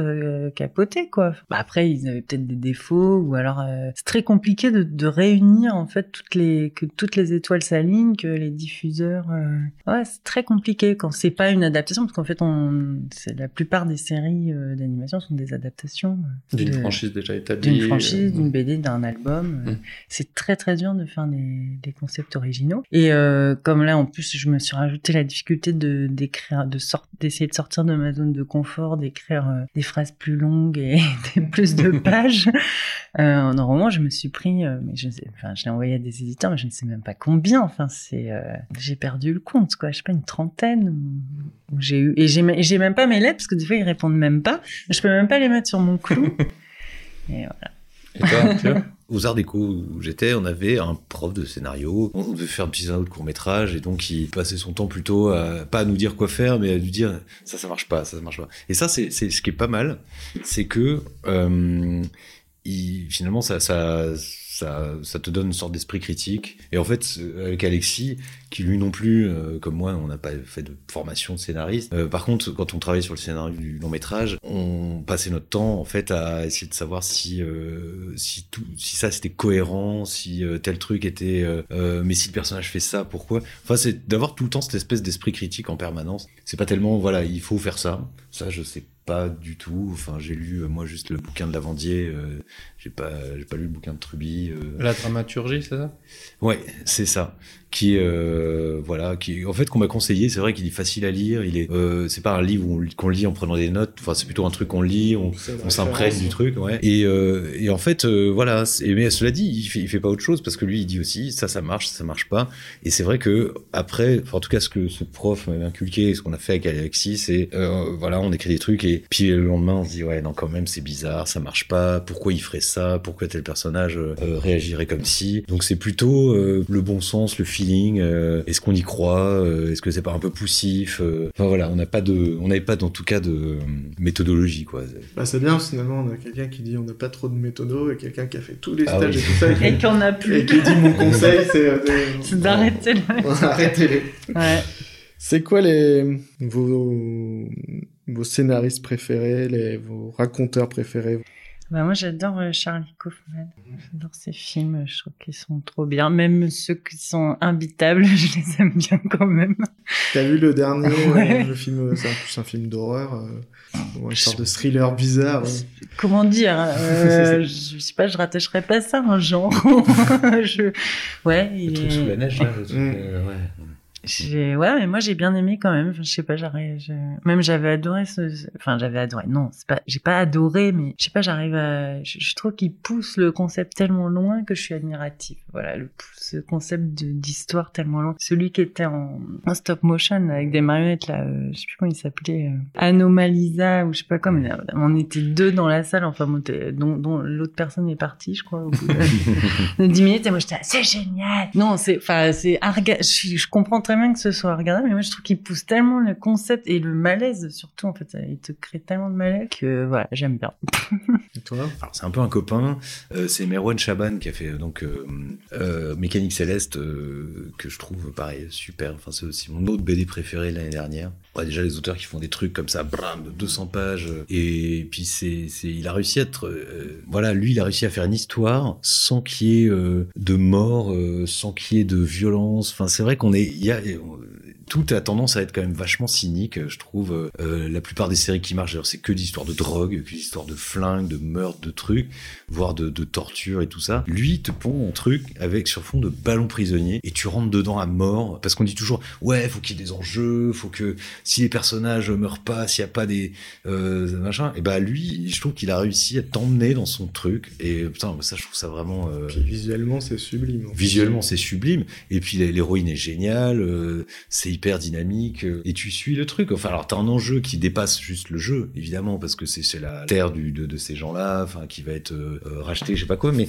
capoté, quoi. Bah, après, ils avaient peut-être des défauts ou alors c'est très compliqué de, de réunir en fait toutes les que toutes les étoiles s'alignent, que les diffuseurs. Ouais, c'est très compliqué quand c'est pas une adaptation parce qu'en fait, on, c'est la plupart des séries euh, d'animation sont des adaptations euh, D'une de- franchise déjà établie. d'une franchise, euh, d'une BD, d'un album. Euh, Mm. C'est très très dur de faire des, des concepts originaux. Et euh, comme là, en plus, je me suis rajouté la difficulté de d'écrire, de sort, d'essayer de sortir de ma zone de confort, d'écrire euh, des phrases plus longues et plus de pages. Euh, normalement, je me suis pris, mais je sais, enfin, je l'ai envoyé à des éditeurs, mais je ne sais même pas combien. Enfin, c'est, j'ai perdu le compte, quoi. Je sais pas une trentaine. Où, où j'ai eu et j'ai même pas mes lettres parce que des fois ils répondent même pas. Je peux même pas les mettre sur mon clou. et voilà. Et toi, Arthur Aux Arts Déco où j'étais, on avait un prof de scénario. On devait faire un petit scénario de court métrage et donc il passait son temps plutôt à pas à nous dire quoi faire, mais à nous dire ça, ça marche pas, ça, ça marche pas. Et ça, c'est ce qui est pas mal, c'est que euh, il, finalement ça, ça ça te donne une sorte d'esprit critique. Et en fait, euh, avec Alexis, qui lui non plus, euh, comme moi, on n'a pas fait de formation de scénariste. Euh, par contre, quand on travaillait sur le scénario du long métrage, on passait notre temps en fait à essayer de savoir si si tout si ça c'était cohérent, si tel truc était mais si le personnage fait ça, pourquoi? Enfin, c'est d'avoir tout le temps cette espèce d'esprit critique en permanence. C'est pas tellement voilà, il faut faire ça. Ça, je sais pas du tout. Enfin, j'ai lu euh, moi juste le bouquin de Lavandier. J'ai pas j'ai pas lu le bouquin de Truby. euh, La dramaturgie, c'est ça? Ouais, c'est ça. Qui euh, voilà, qui en fait qu'on m'a conseillé. C'est vrai qu'il est facile à lire. Il est, euh, c'est pas un livre qu'on lit en prenant des notes. Enfin, c'est plutôt un truc qu'on lit, on, on s'imprègne du truc, ouais. Et, et en fait, voilà. Mais cela dit, il fait, il fait pas autre chose parce que lui, il dit aussi ça, ça marche, ça, ça marche pas. Et c'est vrai que après, enfin, en tout cas, ce que ce prof m'avait inculqué, ce qu'on a fait avec Alexis, c'est voilà, on écrit des trucs et puis le lendemain, on se dit ouais, non, quand même, c'est bizarre, ça marche pas. Pourquoi il ferait ça Pourquoi tel personnage euh, réagirait comme si Donc c'est plutôt euh, le bon sens, le feeling. euh, Est-ce qu'on y croit Euh, Est-ce que c'est pas un peu poussif Euh, Enfin voilà, on n'a pas de, on n'avait pas en tout cas de euh, méthodologie quoi. Bah, c'est bien, finalement, on a quelqu'un qui dit on n'a pas trop de méthodo et quelqu'un qui a fait tous les Ah stages oui. et tout ça. Et Et qui, qu'on a et plus. qui dit mon conseil, c'est euh, d'arrêter le... Arrêtez-les. Ouais. C'est quoi les vos vos scénaristes préférés, les vos raconteurs préférés? Bah moi j'adore euh, Charlie Kaufman. J'adore ses films, je trouve qu'ils sont trop bien. Même ceux qui sont imbitables, je les aime bien quand même. T'as vu le dernier, Ouais. euh, le film, euh, c'est un, plus un film d'horreur, euh, ou une sorte de thriller bizarre. ouais. Comment dire euh, Je sais pas, je rattacherais pas ça à un genre. je... Ouais, Le il truc est- sous la neige là. le truc, Mm. euh, ouais. J'ai- Ouais, mais moi j'ai bien aimé quand même. Enfin, je sais pas, j'arrive. je- Même j'avais adoré ce. Enfin, j'avais adoré. Non, c'est pas. J'ai pas adoré, mais je sais pas, j'arrive à. Je, je trouve qu'il pousse le concept tellement loin que je suis admirative. Voilà, le ce concept d'histoire tellement loin. Celui qui était en, en stop motion avec des marionnettes là, euh, je sais plus comment il s'appelait, euh, Anomalisa ou je sais pas là, on était deux dans la salle. Enfin, dont, dont l'autre personne est partie, je crois. au bout de- de 10 minutes et moi j'étais c'est génial non c'est enfin c'est je, je comprends très bien que ce soit regardable mais moi je trouve qu'il pousse tellement le concept et le malaise surtout en fait il te crée tellement de malaise que voilà j'aime bien Et toi? Alors c'est un peu un copain, euh, c'est Merwan Chaban qui a fait donc euh, euh, Mécanique Céleste euh, que je trouve pareil super. Enfin c'est aussi mon autre BD préféré l'année dernière. Ouais, déjà les auteurs qui font des trucs comme ça, bram, de 200 pages et puis c'est c'est il a réussi à être euh, voilà lui il a réussi à faire une histoire sans qu'il y ait euh, de mort, euh, sans qu'il y ait de violence. Enfin c'est vrai qu'on est il y a et on, tout a tendance à être quand même vachement cynique, je trouve. Euh, la plupart des séries qui marchent, c'est que d'histoires de drogue, que d'histoires de flingues, de meurtres, de trucs, voire de, de torture et tout ça. Lui te pond un truc avec sur fond de ballon prisonnier et tu rentres dedans à mort parce qu'on dit toujours ouais, faut qu'il y ait des enjeux, faut que si les personnages meurent pas, s'il y a pas des euh, machin, et bah lui, je trouve qu'il a réussi à t'emmener dans son truc et putain, ça je trouve ça vraiment. Euh, Puis visuellement, c'est sublime. Visuellement, c'est sublime. Et puis l'héroïne est géniale, euh, c'est hyper dynamique. euh, et tu suis le truc. Enfin, alors t'as un enjeu qui dépasse juste le jeu, évidemment, parce que c'est la terre de, de ces gens-là, enfin, qui va être euh, euh, rachetée, je sais pas quoi. Mais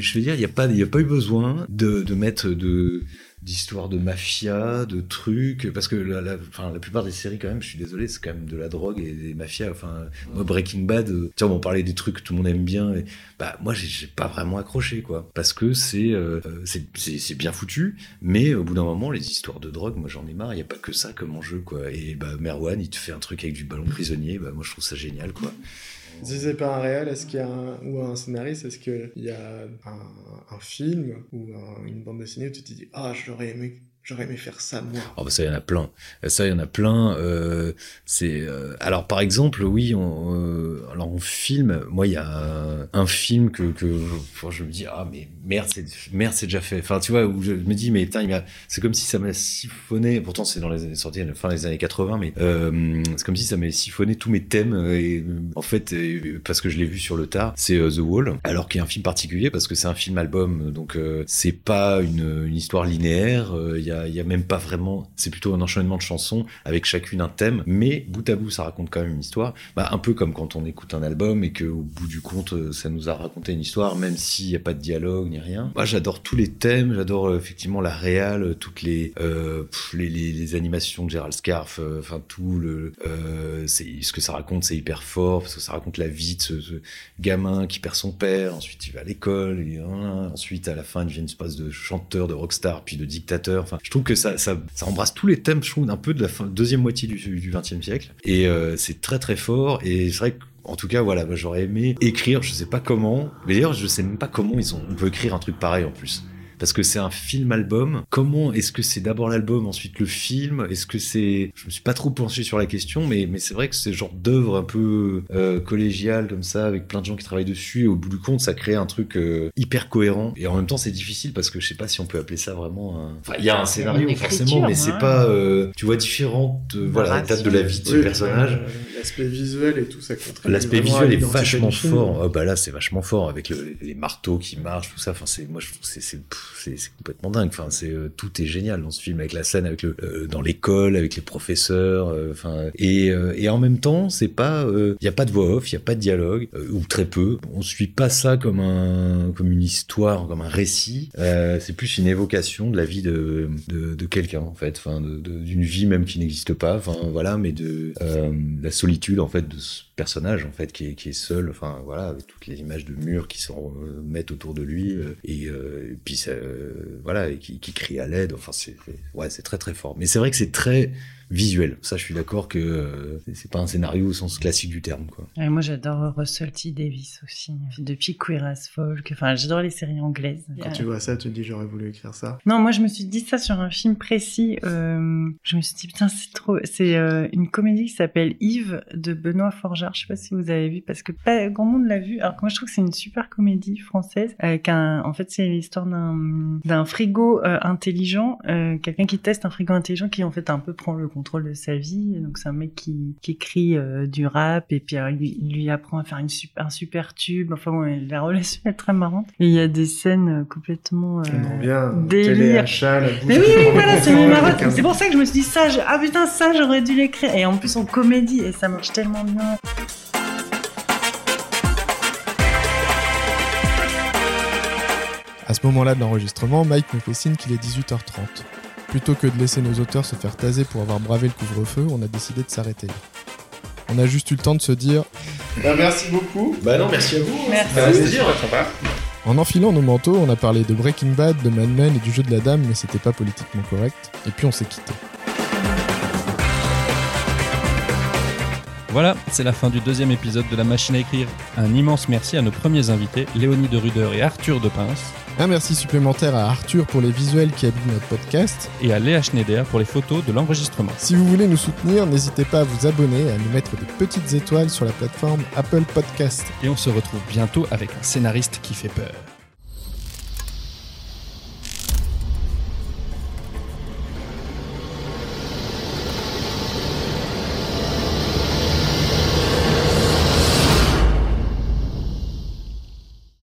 je veux dire, il y a pas eu besoin de mettre de d'histoires de mafia, de trucs, parce que la, la, enfin, la plupart des séries quand même, je suis désolé, c'est quand même de la drogue et des mafias. Enfin, moi Breaking Bad, euh, tiens, on parlait des trucs que tout le monde aime bien, et, bah moi j'ai- pas vraiment accroché quoi, parce que c'est euh, euh, c'est bien foutu, mais au bout d'un moment les histoires de drogue, moi j'en ai marre, il y a pas que ça comme enjeu quoi. Et bah Merwan, il te fait un truc avec du ballon prisonnier, bah moi je trouve ça génial quoi. Si c'est pas un réel, est-ce qu'il y a un, ou un scénariste, est-ce qu'il y a un, film ou un- une bande dessinée où tu te dis ah j'aurais aimé j'aurais aimé faire ça moi. Oh bah ça, il y en a plein. Ça, il y en a plein. Euh, c'est euh, alors par exemple, oui, on, euh, alors on filme. Moi, il y a un, film que je me dis ah mais merde, c'est déjà fait. Enfin, tu vois, où je me dis mais putain, m'a- c'est comme si ça m'a siphonné. Pourtant, c'est dans les années sorties fin des années 80, mais c'est comme si ça m'avait siphonné tous mes thèmes. en fait, parce que je l'ai vu sur le tard, c'est The Wall. Alors qu'il y a un film particulier parce que c'est un film album, donc c'est pas une, une histoire linéaire. Il y a, il y a même pas vraiment. C'est plutôt un enchaînement de chansons avec chacune un thème, mais bout à bout, ça raconte quand même une histoire. Bah, un peu comme quand on écoute un album et que au bout du compte, euh, ça nous a raconté une histoire, même s'il n'y a pas de dialogue ni rien. Moi, j'adore tous les thèmes. J'adore euh, effectivement la réal, euh, toutes les, les, animations de Gérald Scarf, enfin tout le, ce que ça raconte, c'est hyper fort parce que ça raconte la vie de ce, gamin qui perd son père, ensuite il va à l'école, hein, ensuite à la fin il devient une espèce de chanteur, de rockstar, puis de dictateur. Enfin, je trouve que ça, embrasse tous les thèmes, je un peu de la deuxième moitié du, 20e siècle. Et euh, c'est très très fort. Et c'est vrai que en tout cas, voilà, j'aurais aimé écrire, je sais pas comment, mais d'ailleurs, je sais même pas comment ils ont, on peut écrire un truc pareil en plus. Parce que c'est un film-album. Comment est-ce que c'est d'abord l'album, ensuite le film? Est-ce que c'est... Je me suis pas trop penché sur la question, mais, mais c'est vrai que c'est genre d'œuvre un peu euh, collégiale comme ça, avec plein de gens qui travaillent dessus. Et au bout du compte, ça crée un truc euh, hyper cohérent. Et en même temps, c'est difficile parce que je sais pas si on peut appeler ça vraiment un... Enfin, il y a un scénario forcément, mais c'est pas... euh, tu vois différentes euh, voilà, étapes de la vie Oui, personnage. euh, L'aspect visuel et tout ça contribue L'aspect visuel est vachement du fort. Oh, bah là, c'est vachement fort avec le- les marteaux qui marchent, tout ça. Enfin, c'est moi, je trouve que c'est c'est complètement dingue. Enfin, c'est euh, tout est génial dans ce film avec la scène avec le euh, dans l'école avec les professeurs. euh, Enfin, et euh, et en même temps, c'est pas il y a pas de voix off, il y a pas de dialogue euh, ou très peu. On suit pas ça comme un comme une histoire, comme un récit. Euh, c'est plus une évocation de la vie de de, de quelqu'un en fait, enfin d'une vie même qui n'existe pas. Enfin voilà, mais de euh, la solitude en fait de ce personnage en fait qui est, seul enfin voilà avec toutes les images de murs qui se mettent autour de lui euh, et, euh, puis ça, euh, voilà qui, qui crie à l'aide enfin c'est- ouais c'est très très fort. Mais c'est vrai que c'est très visuel ça je suis d'accord que euh, c'est- pas un scénario au sens classique du terme quoi moi, j'adore Russell T. Davis aussi. Depuis Queer as Folk. Enfin, j'adore les séries anglaises. Quand tu vois ça, tu te dis j'aurais voulu écrire ça. Non, moi, je me suis dit ça sur un film précis. Euh, je me suis dit, putain, c'est trop. C'est euh, une comédie qui s'appelle Yves de Benoît Forgeard. Je sais pas si vous avez vu, parce que pas grand monde l'a vu. Alors que moi, je trouve que c'est une super comédie française. Avec un, en fait, c'est l'histoire d'un d'un frigo euh, intelligent, euh, quelqu'un qui teste un frigo intelligent qui en fait un peu prend le contrôle de sa vie. Donc c'est un mec qui, qui écrit euh, du rap et puis euh, lui, il lui apprend à faire une super, un super tube. Enfin bon, la relation est très marrante. Et il y a des scènes euh, complètement euh, délire. la mais oui, oui, voilà, c'est contrôle, mes marottes. quelqu'un- C'est pour ça que je me suis dit ça. je- Ah putain, ça, j'aurais dû l'écrire. Et en plus, en comédie, et ça marche tellement bien. À ce moment-là de l'enregistrement, Mike me fait signe qu'il est 18h30. Plutôt que de laisser nos auteurs se faire taser pour avoir bravé le couvre-feu, on a décidé de s'arrêter là. On a juste eu le temps de se dire, Bah, merci beaucoup. bah non merci à vous Merci. Bah, c'était dur. en enfilant nos manteaux, on a parlé de Breaking Bad, de Mad Men et du jeu de la dame, mais c'était pas politiquement correct, et puis on s'est quitté. Voilà, c'est la fin du deuxième épisode de La Machine à écrire. Un immense merci à nos premiers invités, Léonie de Ruder et Arthur de Pince, Un merci supplémentaire à Arthur pour les visuels qui habillent notre podcast. et à Léa Schneider pour les photos de l'enregistrement. Si vous voulez nous soutenir, n'hésitez pas à vous abonner et à nous mettre des petites étoiles sur la plateforme Apple Podcast. Et on se retrouve bientôt avec un scénariste qui fait peur.